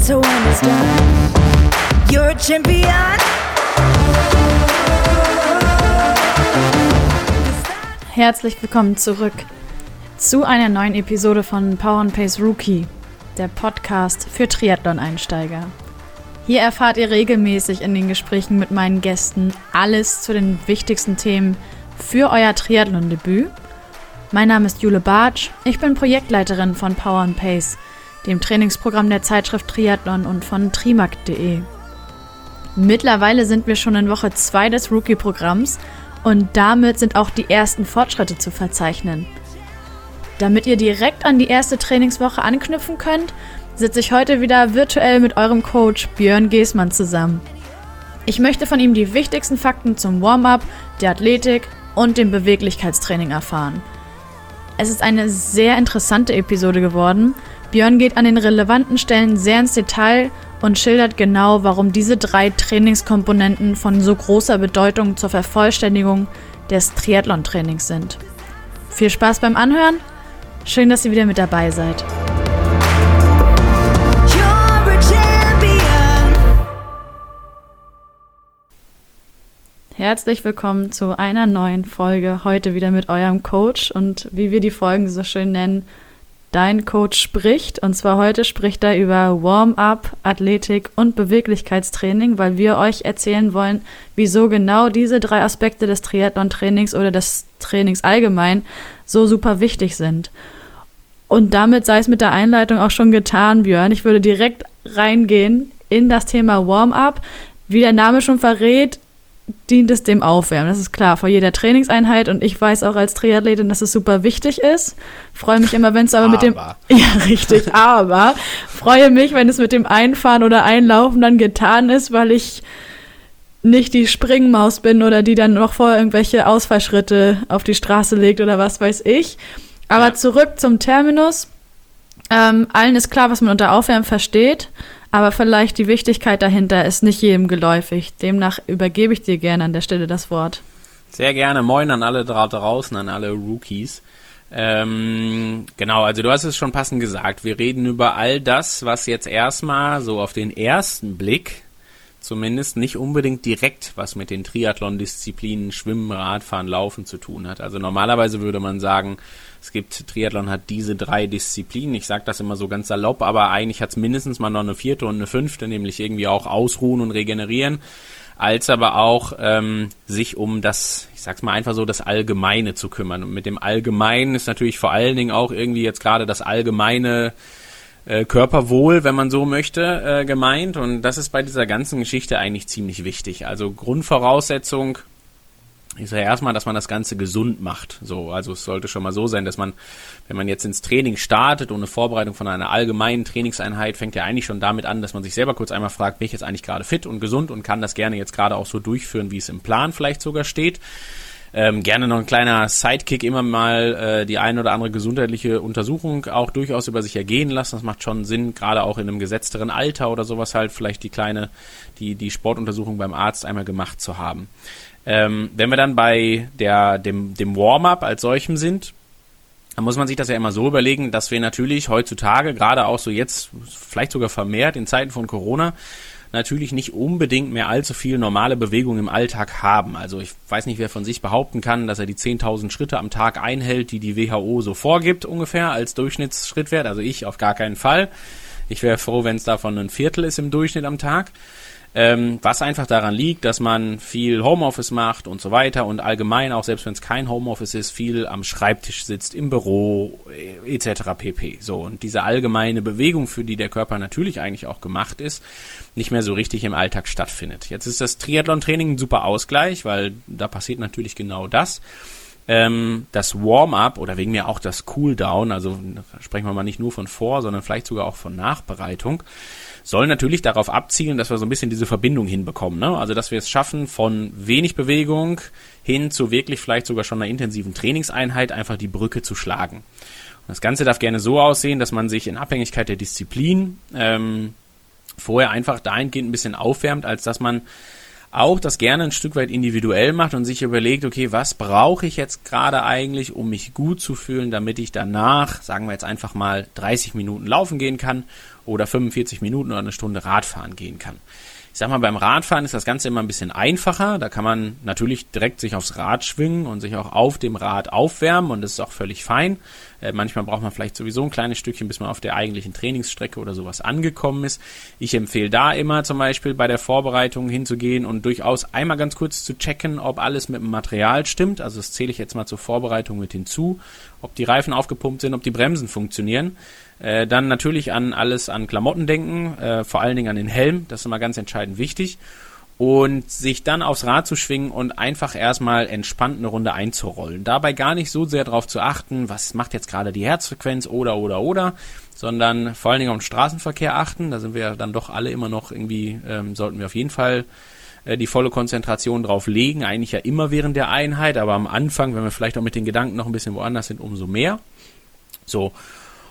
So when it's done, you're a champion. Herzlich willkommen zurück zu einer neuen Episode von Power and Pace Rookie, der Podcast für Triathlon-Einsteiger. Hier erfahrt ihr regelmäßig in den Gesprächen mit meinen Gästen alles zu den wichtigsten Themen für euer Triathlon-Debüt. Mein Name ist Jule Bartsch, ich bin Projektleiterin von Power and Pace – dem Trainingsprogramm der Zeitschrift Triathlon und von trimark.de. Mittlerweile sind wir schon in Woche 2 des Rookie-Programms und damit sind auch die ersten Fortschritte zu verzeichnen. Damit ihr direkt an die erste Trainingswoche anknüpfen könnt, sitze ich heute wieder virtuell mit eurem Coach Björn Geßmann zusammen. Ich möchte von ihm die wichtigsten Fakten zum Warm-up, der Athletik und dem Beweglichkeitstraining erfahren. Es ist eine sehr interessante Episode geworden Björn geht an den relevanten Stellen sehr ins Detail und schildert genau, warum diese drei Trainingskomponenten von so großer Bedeutung zur Vervollständigung des Triathlon-Trainings sind. Viel Spaß beim Anhören. Schön, dass ihr wieder mit dabei seid. Herzlich willkommen zu einer neuen Folge. Heute wieder mit eurem Coach und wie wir die Folgen so schön nennen, Dein Coach spricht. Und zwar heute spricht er über Warm-up, Athletik und Beweglichkeitstraining, weil wir euch erzählen wollen, wieso genau diese drei Aspekte des Triathlon-Trainings oder des Trainings allgemein so super wichtig sind. Und damit sei es mit der Einleitung auch schon getan, Björn. Ich würde direkt reingehen in das Thema Warm-up. Wie der Name schon verrät, dient es dem Aufwärmen. Das ist klar, vor jeder Trainingseinheit. Und ich weiß auch als Triathletin, dass es super wichtig ist. Freue mich immer, wenn es aber, aber, mit dem. Ja, richtig, aber freue mich, wenn es mit dem Einfahren oder Einlaufen dann getan ist, weil ich nicht die Springmaus bin oder die dann noch vor irgendwelche Ausfallschritte auf die Straße legt oder was weiß ich. Aber ja. zurück zum Terminus. Ähm, allen ist klar, was man unter Aufwärmen versteht. Aber vielleicht die Wichtigkeit dahinter ist nicht jedem geläufig. Demnach übergebe ich dir gerne an der Stelle das Wort. Sehr gerne. Moin an alle da draußen, an alle Rookies. Ähm, genau, also du hast es schon passend gesagt. Wir reden über all das, was jetzt erstmal so auf den ersten Blick zumindest nicht unbedingt direkt was mit den Triathlon-Disziplinen Schwimmen, Radfahren, Laufen zu tun hat. Also normalerweise würde man sagen, es gibt, Triathlon hat diese drei Disziplinen. Ich sage das immer so ganz salopp, aber eigentlich hat es mindestens mal noch eine vierte und eine fünfte, nämlich irgendwie auch ausruhen und regenerieren, als aber auch ähm, sich um das, ich sag's mal einfach so, das Allgemeine zu kümmern. Und mit dem Allgemeinen ist natürlich vor allen Dingen auch irgendwie jetzt gerade das allgemeine äh, Körperwohl, wenn man so möchte, äh, gemeint. Und das ist bei dieser ganzen Geschichte eigentlich ziemlich wichtig. Also Grundvoraussetzung ist ja erstmal, dass man das Ganze gesund macht. So, also es sollte schon mal so sein, dass man, wenn man jetzt ins Training startet eine Vorbereitung von einer allgemeinen Trainingseinheit, fängt ja eigentlich schon damit an, dass man sich selber kurz einmal fragt, bin ich jetzt eigentlich gerade fit und gesund und kann das gerne jetzt gerade auch so durchführen, wie es im Plan vielleicht sogar steht. Ähm, gerne noch ein kleiner Sidekick, immer mal äh, die ein oder andere gesundheitliche Untersuchung auch durchaus über sich ergehen lassen. Das macht schon Sinn, gerade auch in einem gesetzteren Alter oder sowas halt vielleicht die kleine, die, die Sportuntersuchung beim Arzt einmal gemacht zu haben. Ähm, wenn wir dann bei der, dem, dem Warm-up als solchem sind, dann muss man sich das ja immer so überlegen, dass wir natürlich heutzutage, gerade auch so jetzt, vielleicht sogar vermehrt in Zeiten von Corona, natürlich nicht unbedingt mehr allzu viel normale Bewegung im Alltag haben. Also ich weiß nicht, wer von sich behaupten kann, dass er die 10.000 Schritte am Tag einhält, die die WHO so vorgibt ungefähr als Durchschnittsschrittwert. Also ich auf gar keinen Fall. Ich wäre froh, wenn es davon ein Viertel ist im Durchschnitt am Tag. Ähm, was einfach daran liegt, dass man viel Homeoffice macht und so weiter und allgemein auch selbst wenn es kein Homeoffice ist, viel am Schreibtisch sitzt, im Büro äh, etc. pp. So und diese allgemeine Bewegung, für die der Körper natürlich eigentlich auch gemacht ist, nicht mehr so richtig im Alltag stattfindet. Jetzt ist das Triathlon-Training ein super Ausgleich, weil da passiert natürlich genau das ähm, das Warm-up oder wegen mir auch das Cool-Down, also sprechen wir mal nicht nur von Vor, sondern vielleicht sogar auch von Nachbereitung, soll natürlich darauf abzielen, dass wir so ein bisschen diese Verbindung hinbekommen. Ne? Also dass wir es schaffen, von wenig Bewegung hin zu wirklich vielleicht sogar schon einer intensiven Trainingseinheit einfach die Brücke zu schlagen. Und das Ganze darf gerne so aussehen, dass man sich in Abhängigkeit der Disziplin ähm, vorher einfach dahingehend ein bisschen aufwärmt, als dass man auch das gerne ein Stück weit individuell macht und sich überlegt, okay, was brauche ich jetzt gerade eigentlich, um mich gut zu fühlen, damit ich danach, sagen wir jetzt einfach mal, 30 Minuten laufen gehen kann oder 45 Minuten oder eine Stunde Radfahren gehen kann. Ich sag mal, beim Radfahren ist das Ganze immer ein bisschen einfacher. Da kann man natürlich direkt sich aufs Rad schwingen und sich auch auf dem Rad aufwärmen und das ist auch völlig fein. Äh, manchmal braucht man vielleicht sowieso ein kleines Stückchen, bis man auf der eigentlichen Trainingsstrecke oder sowas angekommen ist. Ich empfehle da immer zum Beispiel bei der Vorbereitung hinzugehen und durchaus einmal ganz kurz zu checken, ob alles mit dem Material stimmt. Also das zähle ich jetzt mal zur Vorbereitung mit hinzu, ob die Reifen aufgepumpt sind, ob die Bremsen funktionieren. Äh, dann natürlich an alles an Klamotten denken, äh, vor allen Dingen an den Helm, das ist immer ganz entscheidend wichtig. Und sich dann aufs Rad zu schwingen und einfach erstmal entspannt eine Runde einzurollen. Dabei gar nicht so sehr darauf zu achten, was macht jetzt gerade die Herzfrequenz oder oder oder, sondern vor allen Dingen auf den Straßenverkehr achten. Da sind wir dann doch alle immer noch irgendwie, ähm, sollten wir auf jeden Fall äh, die volle Konzentration drauf legen. Eigentlich ja immer während der Einheit, aber am Anfang, wenn wir vielleicht auch mit den Gedanken noch ein bisschen woanders sind, umso mehr. So.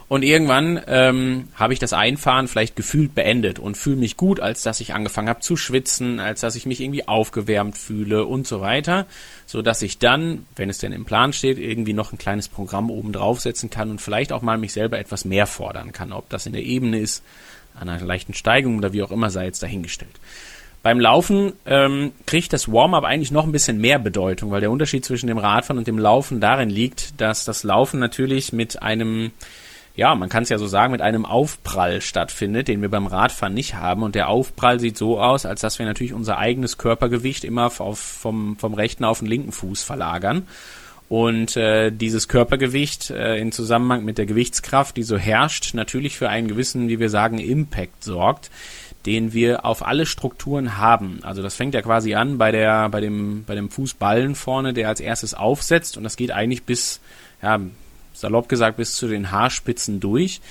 Und irgendwann ähm, habe ich das Einfahren vielleicht gefühlt beendet und fühle mich gut, als dass ich angefangen habe zu schwitzen, als dass ich mich irgendwie aufgewärmt fühle und so weiter, so dass ich dann, wenn es denn im Plan steht, irgendwie noch ein kleines Programm oben draufsetzen kann und vielleicht auch mal mich selber etwas mehr fordern kann, ob das in der Ebene ist, an einer leichten Steigung oder wie auch immer sei jetzt dahingestellt. Beim Laufen ähm, kriegt das Warm-up eigentlich noch ein bisschen mehr Bedeutung, weil der Unterschied zwischen dem Radfahren und dem Laufen darin liegt, dass das Laufen natürlich mit einem ja, man kann es ja so sagen, mit einem Aufprall stattfindet, den wir beim Radfahren nicht haben. Und der Aufprall sieht so aus, als dass wir natürlich unser eigenes Körpergewicht immer auf, vom, vom rechten auf den linken Fuß verlagern. Und äh, dieses Körpergewicht äh, in Zusammenhang mit der Gewichtskraft, die so herrscht, natürlich für einen gewissen, wie wir sagen, Impact sorgt, den wir auf alle Strukturen haben. Also das fängt ja quasi an bei der, bei dem, bei dem Fußballen vorne, der als erstes aufsetzt und das geht eigentlich bis, ja, salopp gesagt bis zu den Haarspitzen durch,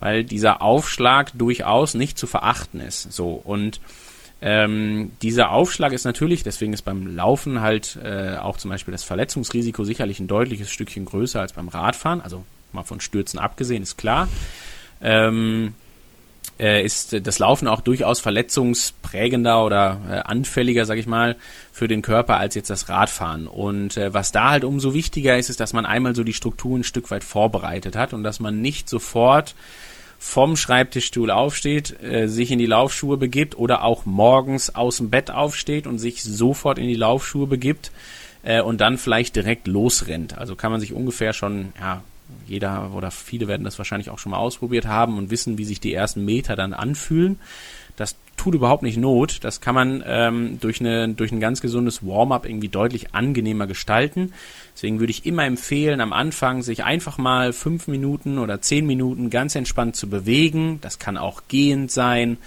weil dieser Aufschlag durchaus nicht zu verachten ist. So und ähm, dieser Aufschlag ist natürlich, deswegen ist beim Laufen halt äh, auch zum Beispiel das Verletzungsrisiko sicherlich ein deutliches Stückchen größer als beim Radfahren. Also mal von Stürzen abgesehen, ist klar. Ähm, äh, ist das Laufen auch durchaus verletzungsprägender oder äh, anfälliger, sag ich mal, für den Körper als jetzt das Radfahren. Und äh, was da halt umso wichtiger ist, ist, dass man einmal so die Struktur ein Stück weit vorbereitet hat und dass man nicht sofort vom Schreibtischstuhl aufsteht, äh, sich in die Laufschuhe begibt oder auch morgens aus dem Bett aufsteht und sich sofort in die Laufschuhe begibt äh, und dann vielleicht direkt losrennt. Also kann man sich ungefähr schon ja, jeder oder viele werden das wahrscheinlich auch schon mal ausprobiert haben und wissen, wie sich die ersten Meter dann anfühlen. Das tut überhaupt nicht Not. Das kann man ähm, durch, eine, durch ein ganz gesundes Warm-up irgendwie deutlich angenehmer gestalten. Deswegen würde ich immer empfehlen, am Anfang sich einfach mal fünf Minuten oder zehn Minuten ganz entspannt zu bewegen. Das kann auch gehend sein.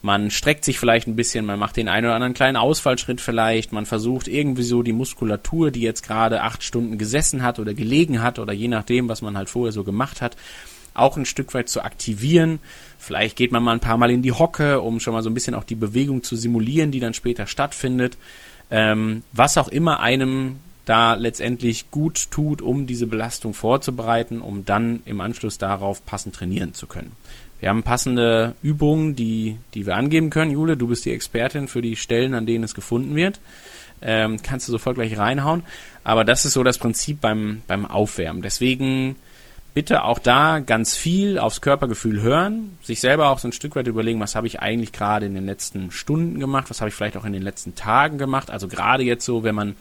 Man streckt sich vielleicht ein bisschen, man macht den einen oder anderen kleinen Ausfallschritt vielleicht, man versucht irgendwie so die Muskulatur, die jetzt gerade acht Stunden gesessen hat oder gelegen hat oder je nachdem, was man halt vorher so gemacht hat, auch ein Stück weit zu aktivieren. Vielleicht geht man mal ein paar Mal in die Hocke, um schon mal so ein bisschen auch die Bewegung zu simulieren, die dann später stattfindet. Ähm, was auch immer einem da letztendlich gut tut, um diese Belastung vorzubereiten, um dann im Anschluss darauf passend trainieren zu können. Wir haben passende Übungen, die, die wir angeben können. Jule, du bist die Expertin für die Stellen, an denen es gefunden wird. Ähm, kannst du sofort gleich reinhauen. Aber das ist so das Prinzip beim, beim Aufwärmen. Deswegen bitte auch da ganz viel aufs Körpergefühl hören, sich selber auch so ein Stück weit überlegen, was habe ich eigentlich gerade in den letzten Stunden gemacht, was habe ich vielleicht auch in den letzten Tagen gemacht. Also gerade jetzt so, wenn man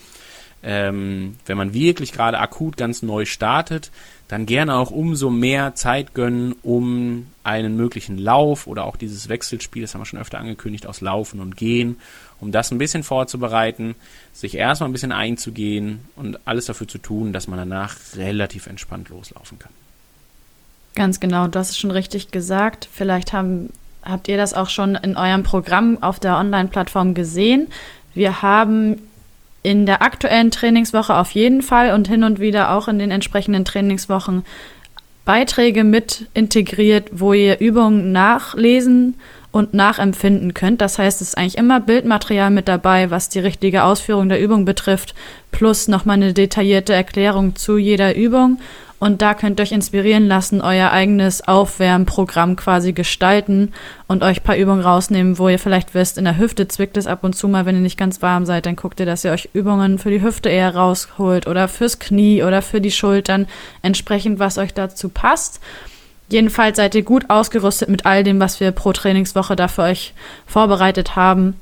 ähm, wenn man wirklich gerade akut ganz neu startet, dann gerne auch umso mehr Zeit gönnen, um einen möglichen Lauf oder auch dieses Wechselspiel, das haben wir schon öfter angekündigt, aus Laufen und Gehen, um das ein bisschen vorzubereiten, sich erstmal ein bisschen einzugehen und alles dafür zu tun, dass man danach relativ entspannt loslaufen kann. Ganz genau, du hast es schon richtig gesagt. Vielleicht haben, habt ihr das auch schon in eurem Programm auf der Online-Plattform gesehen. Wir haben in der aktuellen Trainingswoche auf jeden Fall und hin und wieder auch in den entsprechenden Trainingswochen Beiträge mit integriert, wo ihr Übungen nachlesen und nachempfinden könnt. Das heißt, es ist eigentlich immer Bildmaterial mit dabei, was die richtige Ausführung der Übung betrifft, plus nochmal eine detaillierte Erklärung zu jeder Übung. Und da könnt ihr euch inspirieren lassen, euer eigenes Aufwärmprogramm quasi gestalten und euch paar Übungen rausnehmen, wo ihr vielleicht wisst, in der Hüfte zwickt es ab und zu mal, wenn ihr nicht ganz warm seid, dann guckt ihr, dass ihr euch Übungen für die Hüfte eher rausholt oder fürs Knie oder für die Schultern, entsprechend, was euch dazu passt. Jedenfalls seid ihr gut ausgerüstet mit all dem, was wir pro Trainingswoche da für euch vorbereitet haben,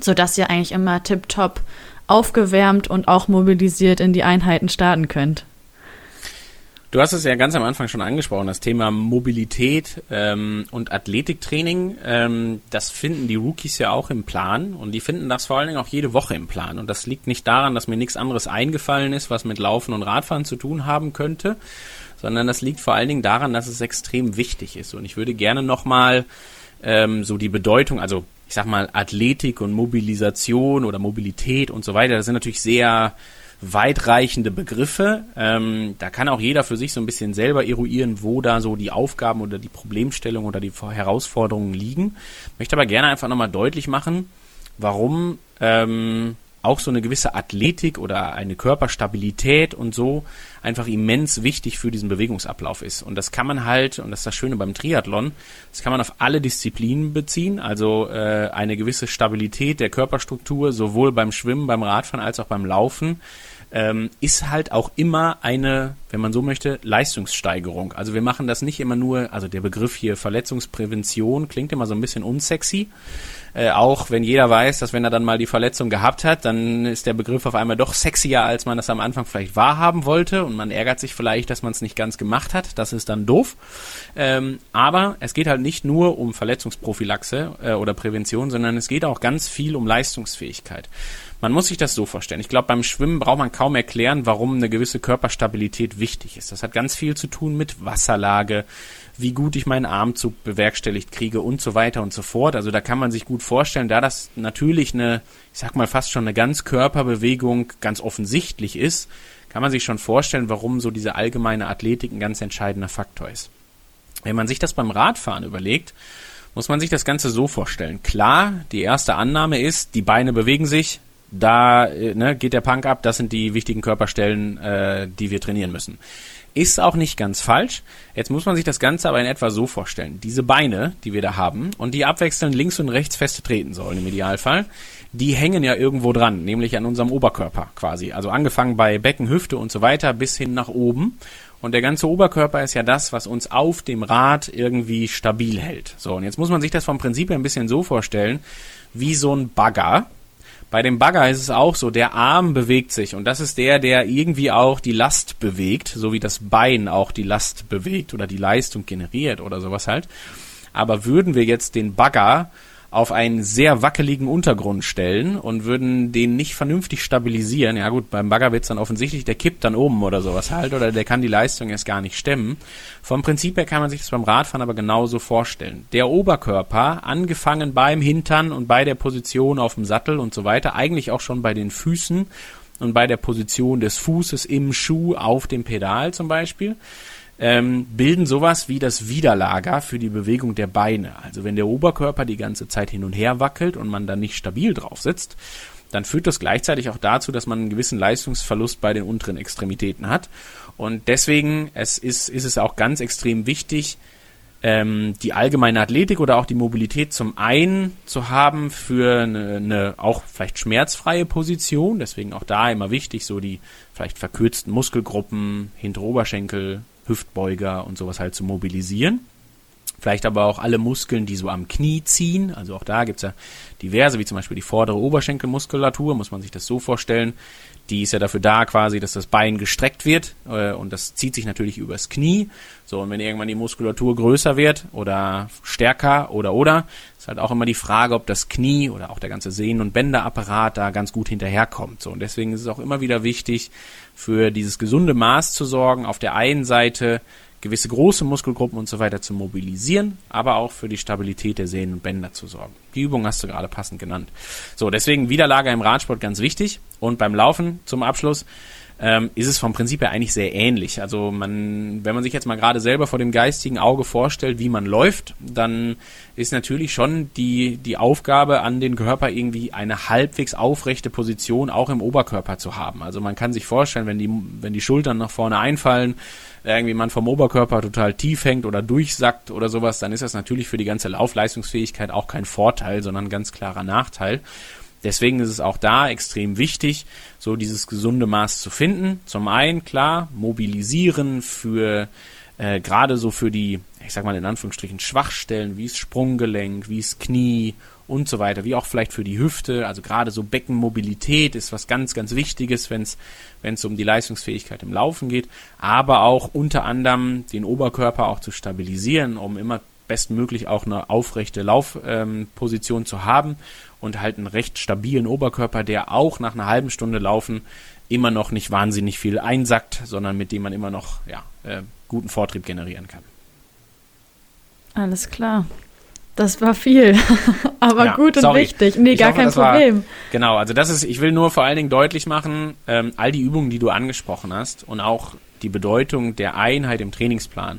sodass ihr eigentlich immer tiptop aufgewärmt und auch mobilisiert in die Einheiten starten könnt. Du hast es ja ganz am Anfang schon angesprochen, das Thema Mobilität ähm, und Athletiktraining. Ähm, das finden die Rookies ja auch im Plan und die finden das vor allen Dingen auch jede Woche im Plan. Und das liegt nicht daran, dass mir nichts anderes eingefallen ist, was mit Laufen und Radfahren zu tun haben könnte, sondern das liegt vor allen Dingen daran, dass es extrem wichtig ist. Und ich würde gerne nochmal ähm, so die Bedeutung, also ich sag mal Athletik und Mobilisation oder Mobilität und so weiter, das sind natürlich sehr weitreichende Begriffe. Ähm, da kann auch jeder für sich so ein bisschen selber eruieren, wo da so die Aufgaben oder die Problemstellungen oder die Herausforderungen liegen. Möchte aber gerne einfach nochmal deutlich machen, warum ähm, auch so eine gewisse Athletik oder eine Körperstabilität und so einfach immens wichtig für diesen Bewegungsablauf ist. Und das kann man halt, und das ist das Schöne beim Triathlon, das kann man auf alle Disziplinen beziehen, also äh, eine gewisse Stabilität der Körperstruktur, sowohl beim Schwimmen, beim Radfahren als auch beim Laufen, ähm, ist halt auch immer eine, wenn man so möchte, Leistungssteigerung. Also wir machen das nicht immer nur, also der Begriff hier Verletzungsprävention klingt immer so ein bisschen unsexy. Äh, auch wenn jeder weiß, dass wenn er dann mal die Verletzung gehabt hat, dann ist der Begriff auf einmal doch sexier, als man das am Anfang vielleicht wahrhaben wollte und man ärgert sich vielleicht, dass man es nicht ganz gemacht hat. Das ist dann doof. Ähm, aber es geht halt nicht nur um Verletzungsprophylaxe äh, oder Prävention, sondern es geht auch ganz viel um Leistungsfähigkeit. Man muss sich das so vorstellen. Ich glaube, beim Schwimmen braucht man kaum erklären, warum eine gewisse Körperstabilität wichtig ist. Das hat ganz viel zu tun mit Wasserlage, wie gut ich meinen Armzug bewerkstelligt kriege und so weiter und so fort. Also da kann man sich gut vorstellen, da das natürlich eine, ich sag mal fast schon eine Ganzkörperbewegung ganz offensichtlich ist, kann man sich schon vorstellen, warum so diese allgemeine Athletik ein ganz entscheidender Faktor ist. Wenn man sich das beim Radfahren überlegt, muss man sich das Ganze so vorstellen. Klar, die erste Annahme ist, die Beine bewegen sich, da äh, ne, geht der Punk ab, das sind die wichtigen Körperstellen, äh, die wir trainieren müssen. Ist auch nicht ganz falsch. Jetzt muss man sich das Ganze aber in etwa so vorstellen. Diese Beine, die wir da haben und die abwechselnd links und rechts feste treten sollen im Idealfall, die hängen ja irgendwo dran, nämlich an unserem Oberkörper quasi. Also angefangen bei Becken, Hüfte und so weiter bis hin nach oben. Und der ganze Oberkörper ist ja das, was uns auf dem Rad irgendwie stabil hält. So, und jetzt muss man sich das vom Prinzip her ein bisschen so vorstellen, wie so ein Bagger, bei dem Bagger ist es auch so, der Arm bewegt sich und das ist der, der irgendwie auch die Last bewegt, so wie das Bein auch die Last bewegt oder die Leistung generiert oder sowas halt. Aber würden wir jetzt den Bagger auf einen sehr wackeligen Untergrund stellen und würden den nicht vernünftig stabilisieren. Ja gut, beim Bagger wird's dann offensichtlich, der kippt dann oben oder sowas halt oder der kann die Leistung erst gar nicht stemmen. Vom Prinzip her kann man sich das beim Radfahren aber genauso vorstellen. Der Oberkörper, angefangen beim Hintern und bei der Position auf dem Sattel und so weiter, eigentlich auch schon bei den Füßen und bei der Position des Fußes im Schuh auf dem Pedal zum Beispiel ähm, bilden sowas wie das Widerlager für die Bewegung der Beine. Also wenn der Oberkörper die ganze Zeit hin und her wackelt und man dann nicht stabil drauf sitzt, dann führt das gleichzeitig auch dazu, dass man einen gewissen Leistungsverlust bei den unteren Extremitäten hat. Und deswegen es ist, ist es auch ganz extrem wichtig, ähm, die allgemeine Athletik oder auch die Mobilität zum einen zu haben für eine, eine auch vielleicht schmerzfreie Position. Deswegen auch da immer wichtig, so die vielleicht verkürzten Muskelgruppen, hintere Oberschenkel, Hüftbeuger und sowas halt zu mobilisieren. Vielleicht aber auch alle Muskeln, die so am Knie ziehen. Also auch da gibt's ja diverse, wie zum Beispiel die vordere Oberschenkelmuskulatur, muss man sich das so vorstellen. Die ist ja dafür da quasi, dass das Bein gestreckt wird äh, und das zieht sich natürlich übers Knie. So, und wenn irgendwann die Muskulatur größer wird oder stärker oder oder, ist halt auch immer die Frage, ob das Knie oder auch der ganze Sehnen- und Bänderapparat da ganz gut hinterherkommt. So, und deswegen ist es auch immer wieder wichtig, für dieses gesunde Maß zu sorgen. Auf der einen Seite gewisse große Muskelgruppen und so weiter zu mobilisieren, aber auch für die Stabilität der Sehnen und Bänder zu sorgen. Die Übung hast du gerade passend genannt. So, deswegen Widerlager im Radsport ganz wichtig. Und beim Laufen zum Abschluss ähm, ist es vom Prinzip her eigentlich sehr ähnlich. Also man, wenn man sich jetzt mal gerade selber vor dem geistigen Auge vorstellt, wie man läuft, dann ist natürlich schon die, die Aufgabe an den Körper irgendwie eine halbwegs aufrechte Position auch im Oberkörper zu haben. Also man kann sich vorstellen, wenn die, wenn die Schultern nach vorne einfallen, irgendwie man vom Oberkörper total tief hängt oder durchsackt oder sowas, dann ist das natürlich für die ganze Laufleistungsfähigkeit auch kein Vorteil, sondern ganz klarer Nachteil. Deswegen ist es auch da extrem wichtig, so dieses gesunde Maß zu finden. Zum einen, klar, mobilisieren für äh, gerade so für die, ich sag mal in Anführungsstrichen, Schwachstellen, wie es Sprunggelenk, wie es Knie und so weiter, wie auch vielleicht für die Hüfte. Also gerade so Beckenmobilität ist was ganz, ganz Wichtiges, wenn es um die Leistungsfähigkeit im Laufen geht, aber auch unter anderem den Oberkörper auch zu stabilisieren, um immer bestmöglich auch eine aufrechte Laufposition ähm, zu haben und halt einen recht stabilen Oberkörper, der auch nach einer halben Stunde Laufen immer noch nicht wahnsinnig viel einsackt, sondern mit dem man immer noch ja, äh, guten Vortrieb generieren kann. Alles klar. Das war viel, aber ja, gut und sorry. wichtig. Nee, ich gar hoffe, kein Problem. War, genau, also das ist, ich will nur vor allen Dingen deutlich machen, ähm, all die Übungen, die du angesprochen hast und auch die Bedeutung der Einheit im Trainingsplan,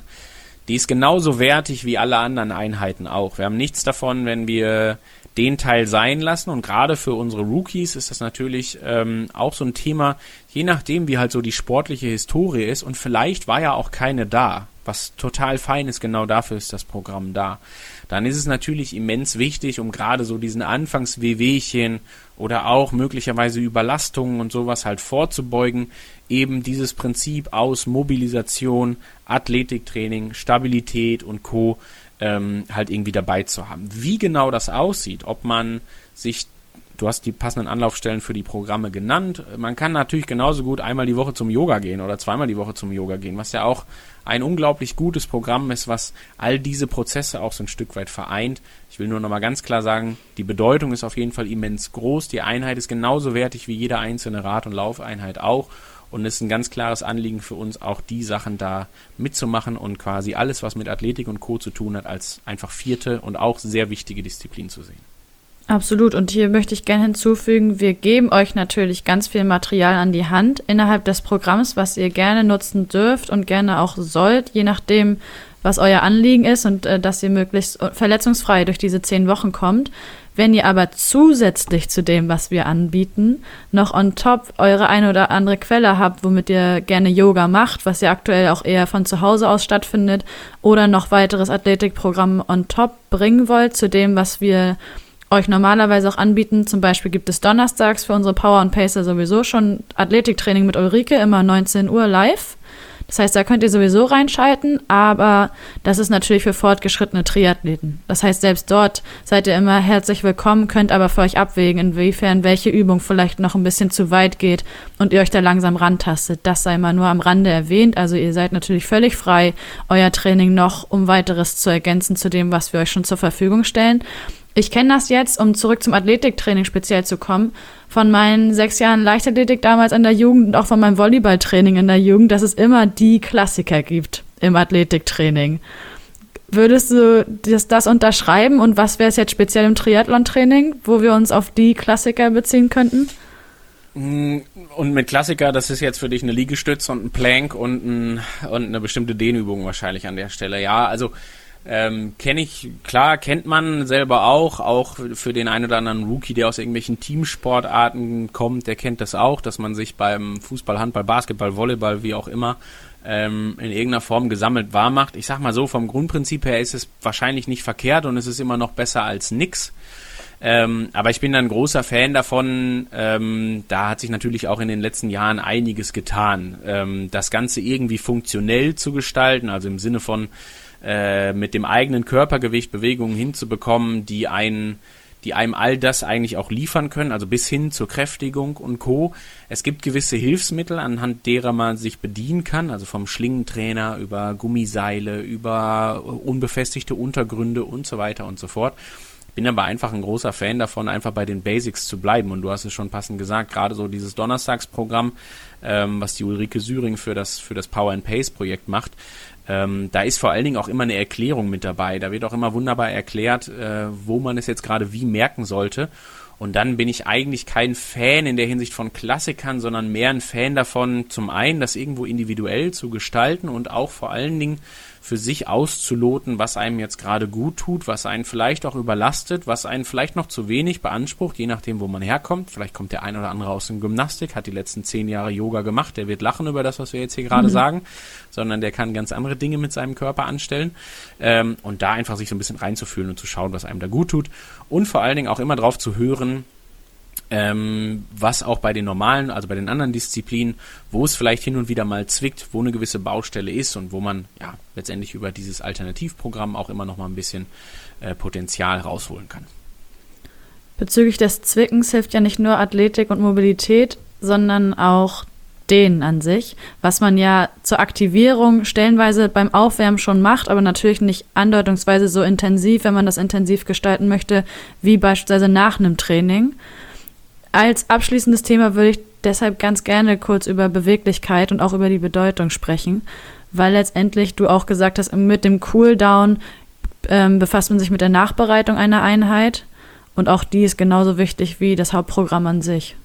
die ist genauso wertig wie alle anderen Einheiten auch. Wir haben nichts davon, wenn wir den Teil sein lassen. Und gerade für unsere Rookies ist das natürlich ähm, auch so ein Thema, je nachdem wie halt so die sportliche Historie ist. Und vielleicht war ja auch keine da, was total fein ist, genau dafür ist das Programm da. Dann ist es natürlich immens wichtig, um gerade so diesen Anfangs-WWchen oder auch möglicherweise Überlastungen und sowas halt vorzubeugen, eben dieses Prinzip aus Mobilisation, Athletiktraining, Stabilität und Co. Ähm, halt irgendwie dabei zu haben. Wie genau das aussieht, ob man sich Du hast die passenden Anlaufstellen für die Programme genannt. Man kann natürlich genauso gut einmal die Woche zum Yoga gehen oder zweimal die Woche zum Yoga gehen, was ja auch ein unglaublich gutes Programm ist, was all diese Prozesse auch so ein Stück weit vereint. Ich will nur nochmal ganz klar sagen, die Bedeutung ist auf jeden Fall immens groß. Die Einheit ist genauso wertig wie jede einzelne Rad- und Laufeinheit auch. Und es ist ein ganz klares Anliegen für uns, auch die Sachen da mitzumachen und quasi alles, was mit Athletik und Co. zu tun hat, als einfach vierte und auch sehr wichtige Disziplin zu sehen. Absolut. Und hier möchte ich gerne hinzufügen, wir geben euch natürlich ganz viel Material an die Hand innerhalb des Programms, was ihr gerne nutzen dürft und gerne auch sollt, je nachdem, was euer Anliegen ist und äh, dass ihr möglichst verletzungsfrei durch diese zehn Wochen kommt. Wenn ihr aber zusätzlich zu dem, was wir anbieten, noch on top eure eine oder andere Quelle habt, womit ihr gerne Yoga macht, was ja aktuell auch eher von zu Hause aus stattfindet, oder noch weiteres Athletikprogramm on top bringen wollt zu dem, was wir euch normalerweise auch anbieten. Zum Beispiel gibt es donnerstags für unsere Power und Pacer sowieso schon Athletiktraining mit Ulrike, immer 19 Uhr live. Das heißt, da könnt ihr sowieso reinschalten, aber das ist natürlich für fortgeschrittene Triathleten. Das heißt, selbst dort seid ihr immer herzlich willkommen, könnt aber für euch abwägen, inwiefern welche Übung vielleicht noch ein bisschen zu weit geht und ihr euch da langsam rantastet. Das sei mal nur am Rande erwähnt. Also ihr seid natürlich völlig frei, euer Training noch um weiteres zu ergänzen zu dem, was wir euch schon zur Verfügung stellen. Ich kenne das jetzt, um zurück zum Athletiktraining speziell zu kommen, von meinen sechs Jahren Leichtathletik damals in der Jugend und auch von meinem Volleyballtraining in der Jugend, dass es immer die Klassiker gibt im Athletiktraining. Würdest du das, das unterschreiben und was wäre es jetzt speziell im Triathlon-Training, wo wir uns auf die Klassiker beziehen könnten? Mm, und mit Klassiker, das ist jetzt für dich eine Liegestütz und ein Plank und, ein, und eine bestimmte Dehnübung wahrscheinlich an der Stelle. Ja, also ähm, kenne ich, klar, kennt man selber auch, auch für den einen oder anderen Rookie, der aus irgendwelchen Teamsportarten kommt, der kennt das auch, dass man sich beim Fußball, Handball, Basketball, Volleyball, wie auch immer, ähm, in irgendeiner Form gesammelt wahr macht. Ich sag mal so, vom Grundprinzip her ist es wahrscheinlich nicht verkehrt und es ist immer noch besser als nix. Ähm, aber ich bin ein großer Fan davon. Ähm, da hat sich natürlich auch in den letzten Jahren einiges getan. Ähm, das Ganze irgendwie funktionell zu gestalten, also im Sinne von äh, mit dem eigenen Körpergewicht Bewegungen hinzubekommen, die einen die einem all das eigentlich auch liefern können, also bis hin zur Kräftigung und Co. Es gibt gewisse Hilfsmittel, anhand derer man sich bedienen kann, also vom Schlingentrainer über Gummiseile, über unbefestigte Untergründe und so weiter und so fort. Bin aber einfach ein großer Fan davon, einfach bei den Basics zu bleiben. Und du hast es schon passend gesagt, gerade so dieses Donnerstagsprogramm, ähm, was die Ulrike Süring für das, für das Power and Pace Projekt macht, ähm, da ist vor allen Dingen auch immer eine Erklärung mit dabei. Da wird auch immer wunderbar erklärt, äh, wo man es jetzt gerade wie merken sollte. Und dann bin ich eigentlich kein Fan in der Hinsicht von Klassikern, sondern mehr ein Fan davon, zum einen das irgendwo individuell zu gestalten und auch vor allen Dingen für sich auszuloten, was einem jetzt gerade gut tut, was einen vielleicht auch überlastet, was einen vielleicht noch zu wenig beansprucht, je nachdem, wo man herkommt. Vielleicht kommt der ein oder andere aus dem Gymnastik, hat die letzten zehn Jahre Yoga gemacht, der wird lachen über das, was wir jetzt hier gerade mhm. sagen, sondern der kann ganz andere Dinge mit seinem Körper anstellen. Ähm, und da einfach sich so ein bisschen reinzufühlen und zu schauen, was einem da gut tut. Und vor allen Dingen auch immer drauf zu hören, ähm, was auch bei den normalen, also bei den anderen Disziplinen, wo es vielleicht hin und wieder mal zwickt, wo eine gewisse Baustelle ist und wo man ja letztendlich über dieses Alternativprogramm auch immer noch mal ein bisschen äh, Potenzial rausholen kann. Bezüglich des Zwickens hilft ja nicht nur Athletik und Mobilität, sondern auch Dehnen an sich, was man ja zur Aktivierung stellenweise beim Aufwärmen schon macht, aber natürlich nicht andeutungsweise so intensiv, wenn man das intensiv gestalten möchte, wie beispielsweise nach einem Training. Als abschließendes Thema würde ich deshalb ganz gerne kurz über Beweglichkeit und auch über die Bedeutung sprechen, weil letztendlich du auch gesagt hast, mit dem Cooldown ähm, befasst man sich mit der Nachbereitung einer Einheit und auch die ist genauso wichtig wie das Hauptprogramm an sich.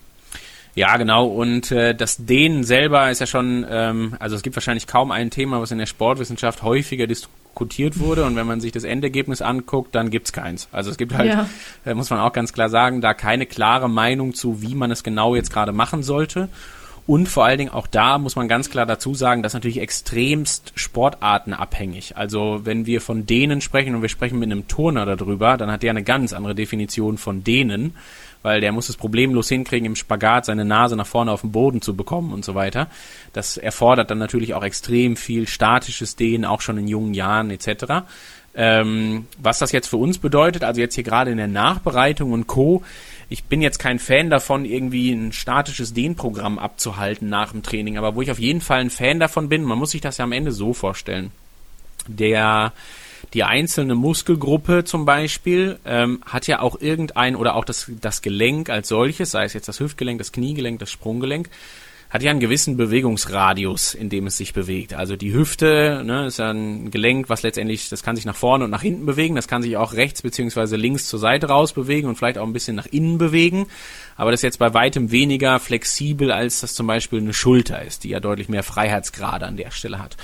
Ja, genau. Und äh, das Dehnen selber ist ja schon, ähm, also es gibt wahrscheinlich kaum ein Thema, was in der Sportwissenschaft häufiger diskutiert wurde. Und wenn man sich das Endergebnis anguckt, dann gibt's keins. Also es gibt halt, ja. äh, muss man auch ganz klar sagen, da keine klare Meinung zu, wie man es genau jetzt gerade machen sollte. Und vor allen Dingen auch da muss man ganz klar dazu sagen, das ist natürlich extremst sportartenabhängig. Also wenn wir von denen sprechen und wir sprechen mit einem Turner darüber, dann hat der eine ganz andere Definition von denen weil der muss es problemlos hinkriegen, im Spagat seine Nase nach vorne auf den Boden zu bekommen und so weiter. Das erfordert dann natürlich auch extrem viel statisches Dehnen, auch schon in jungen Jahren etc. Ähm, was das jetzt für uns bedeutet, also jetzt hier gerade in der Nachbereitung und Co., ich bin jetzt kein Fan davon, irgendwie ein statisches Dehnprogramm abzuhalten nach dem Training, aber wo ich auf jeden Fall ein Fan davon bin, man muss sich das ja am Ende so vorstellen. Der die einzelne Muskelgruppe zum Beispiel ähm, hat ja auch irgendein oder auch das, das Gelenk als solches, sei es jetzt das Hüftgelenk, das Kniegelenk, das Sprunggelenk, hat ja einen gewissen Bewegungsradius, in dem es sich bewegt. Also die Hüfte ne, ist ja ein Gelenk, was letztendlich, das kann sich nach vorne und nach hinten bewegen, das kann sich auch rechts beziehungsweise links zur Seite raus bewegen und vielleicht auch ein bisschen nach innen bewegen. Aber das ist jetzt bei weitem weniger flexibel, als das zum Beispiel eine Schulter ist, die ja deutlich mehr Freiheitsgrade an der Stelle hat.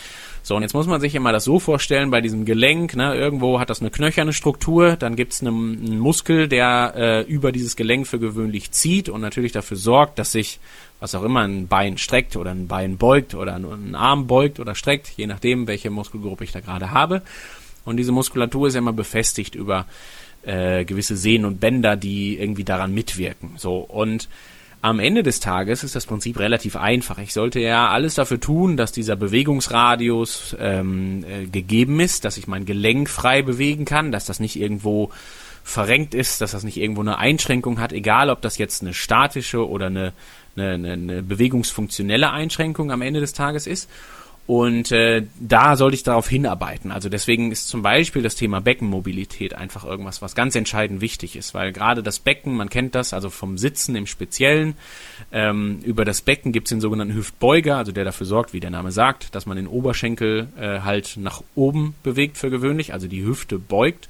So, und jetzt muss man sich immer das so vorstellen, bei diesem Gelenk, ne, irgendwo hat das eine knöcherne Struktur, dann gibt's einen, einen Muskel, der äh, über dieses Gelenk für gewöhnlich zieht und natürlich dafür sorgt, dass sich, was auch immer, ein Bein streckt oder ein Bein beugt oder ein Arm beugt oder streckt, je nachdem, welche Muskelgruppe ich da gerade habe. Und diese Muskulatur ist ja immer befestigt über äh, gewisse Sehnen und Bänder, die irgendwie daran mitwirken. So, und am Ende des Tages ist das Prinzip relativ einfach. Ich sollte ja alles dafür tun, dass dieser Bewegungsradius ähm, äh, gegeben ist, dass ich mein Gelenk frei bewegen kann, dass das nicht irgendwo verrenkt ist, dass das nicht irgendwo eine Einschränkung hat, egal ob das jetzt eine statische oder eine, eine, eine bewegungsfunktionelle Einschränkung am Ende des Tages ist. Und äh, da sollte ich darauf hinarbeiten. Also deswegen ist zum Beispiel das Thema Beckenmobilität einfach irgendwas, was ganz entscheidend wichtig ist, weil gerade das Becken, man kennt das, also vom Sitzen im Speziellen, ähm, über das Becken gibt es den sogenannten Hüftbeuger, also der dafür sorgt, wie der Name sagt, dass man den Oberschenkel äh, halt nach oben bewegt für gewöhnlich, also die Hüfte beugt.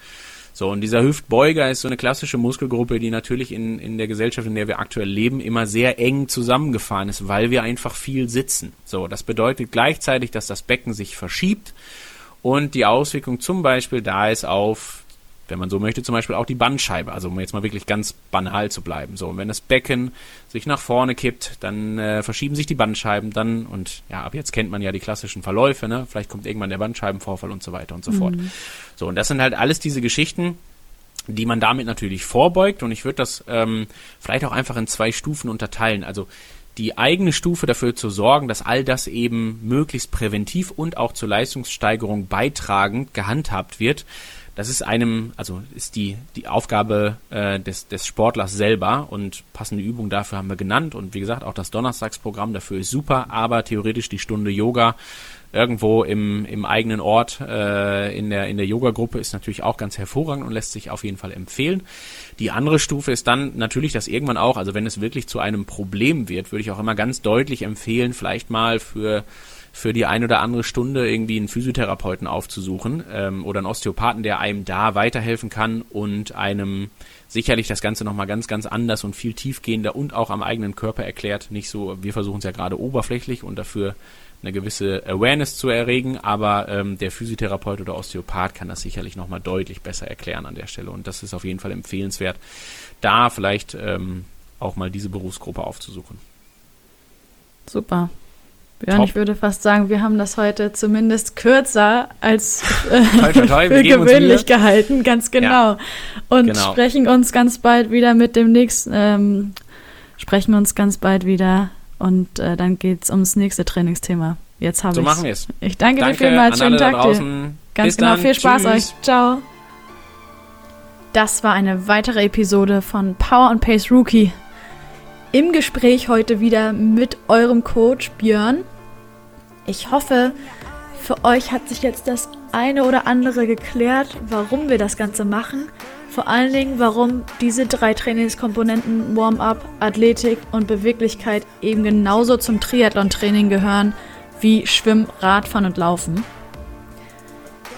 So, und dieser Hüftbeuger ist so eine klassische Muskelgruppe, die natürlich in, in der Gesellschaft, in der wir aktuell leben, immer sehr eng zusammengefahren ist, weil wir einfach viel sitzen. So, das bedeutet gleichzeitig, dass das Becken sich verschiebt und die Auswirkung zum Beispiel da ist auf wenn man so möchte, zum Beispiel auch die Bandscheibe. Also um jetzt mal wirklich ganz banal zu bleiben. So, und wenn das Becken sich nach vorne kippt, dann äh, verschieben sich die Bandscheiben dann und ja, ab jetzt kennt man ja die klassischen Verläufe, ne? Vielleicht kommt irgendwann der Bandscheibenvorfall und so weiter und so mhm. fort. So, und das sind halt alles diese Geschichten, die man damit natürlich vorbeugt und ich würde das ähm, vielleicht auch einfach in zwei Stufen unterteilen. Also die eigene Stufe dafür zu sorgen, dass all das eben möglichst präventiv und auch zur Leistungssteigerung beitragend gehandhabt wird das ist einem, also ist die, die Aufgabe äh, des, des Sportlers selber und passende Übungen dafür haben wir genannt. Und wie gesagt, auch das Donnerstagsprogramm dafür ist super, aber theoretisch die Stunde Yoga irgendwo im, im eigenen Ort äh, in der, in der Yoga-Gruppe ist natürlich auch ganz hervorragend und lässt sich auf jeden Fall empfehlen. Die andere Stufe ist dann natürlich, dass irgendwann auch, also wenn es wirklich zu einem Problem wird, würde ich auch immer ganz deutlich empfehlen, vielleicht mal für für die ein oder andere Stunde irgendwie einen Physiotherapeuten aufzusuchen ähm, oder einen Osteopathen, der einem da weiterhelfen kann und einem sicherlich das Ganze nochmal ganz, ganz anders und viel tiefgehender und auch am eigenen Körper erklärt. Nicht so, wir versuchen es ja gerade oberflächlich und dafür eine gewisse Awareness zu erregen, aber ähm, der Physiotherapeut oder Osteopath kann das sicherlich nochmal deutlich besser erklären an der Stelle. Und das ist auf jeden Fall empfehlenswert, da vielleicht ähm, auch mal diese Berufsgruppe aufzusuchen. Super. Björn, ich würde fast sagen, wir haben das heute zumindest kürzer als äh, toi, toi, für gewöhnlich gehalten, ganz genau. Ja, und genau. sprechen uns ganz bald wieder mit dem nächsten, ähm, sprechen uns ganz bald wieder und äh, dann geht es ums nächste Trainingsthema. Jetzt habe ich. So machen wir es. Ich danke, danke, dir vielmals. Schönen Tag dir. Ganz Bis genau. Dann. Viel Spaß Tschüss. euch. Ciao. Das war eine weitere Episode von Power and Pace Rookie. Im Gespräch heute wieder mit eurem Coach Björn. Ich hoffe, für euch hat sich jetzt das eine oder andere geklärt, warum wir das Ganze machen vor allen Dingen, warum diese drei Trainingskomponenten Warm-up, Athletik und Beweglichkeit eben genauso zum Triathlon-Training gehören wie Schwimmen, Radfahren und Laufen.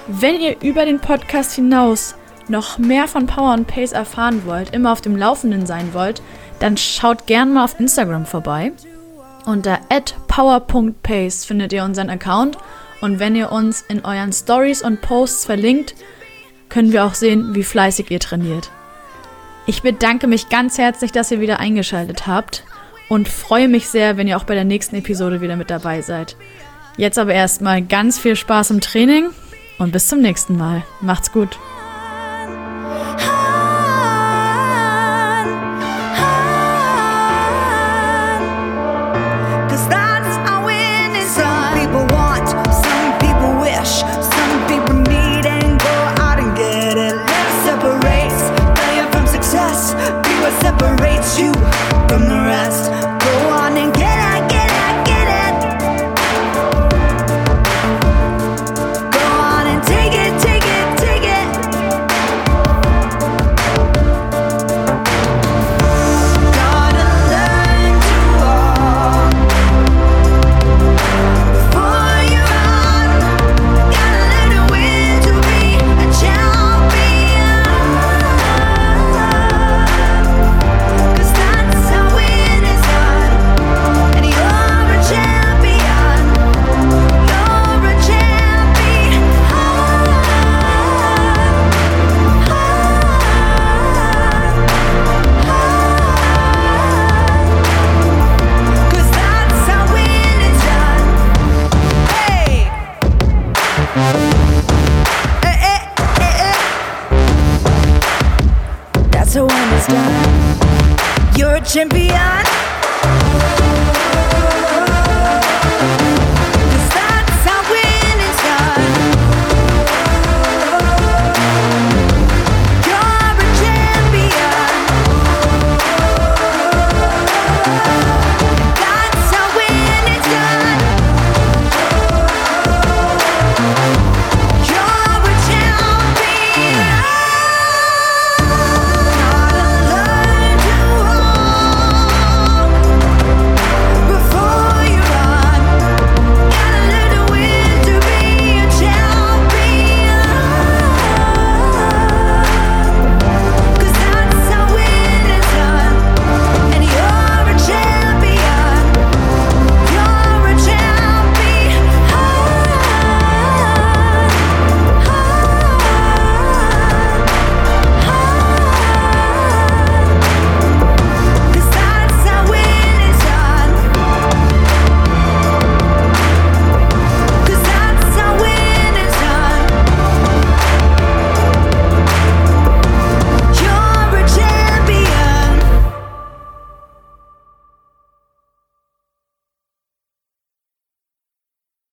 Wenn ihr über den Podcast hinaus noch mehr von Power und Pace erfahren wollt, immer auf dem Laufenden sein wollt, dann schaut gerne mal auf Instagram vorbei. Unter power.pace findet ihr unseren Account und wenn ihr uns in euren Stories und Posts verlinkt, können wir auch sehen, wie fleißig ihr trainiert. Ich bedanke mich ganz herzlich, dass ihr wieder eingeschaltet habt und freue mich sehr, wenn ihr auch bei der nächsten Episode wieder mit dabei seid. Jetzt aber erstmal ganz viel Spaß im Training und bis zum nächsten Mal. Macht's gut.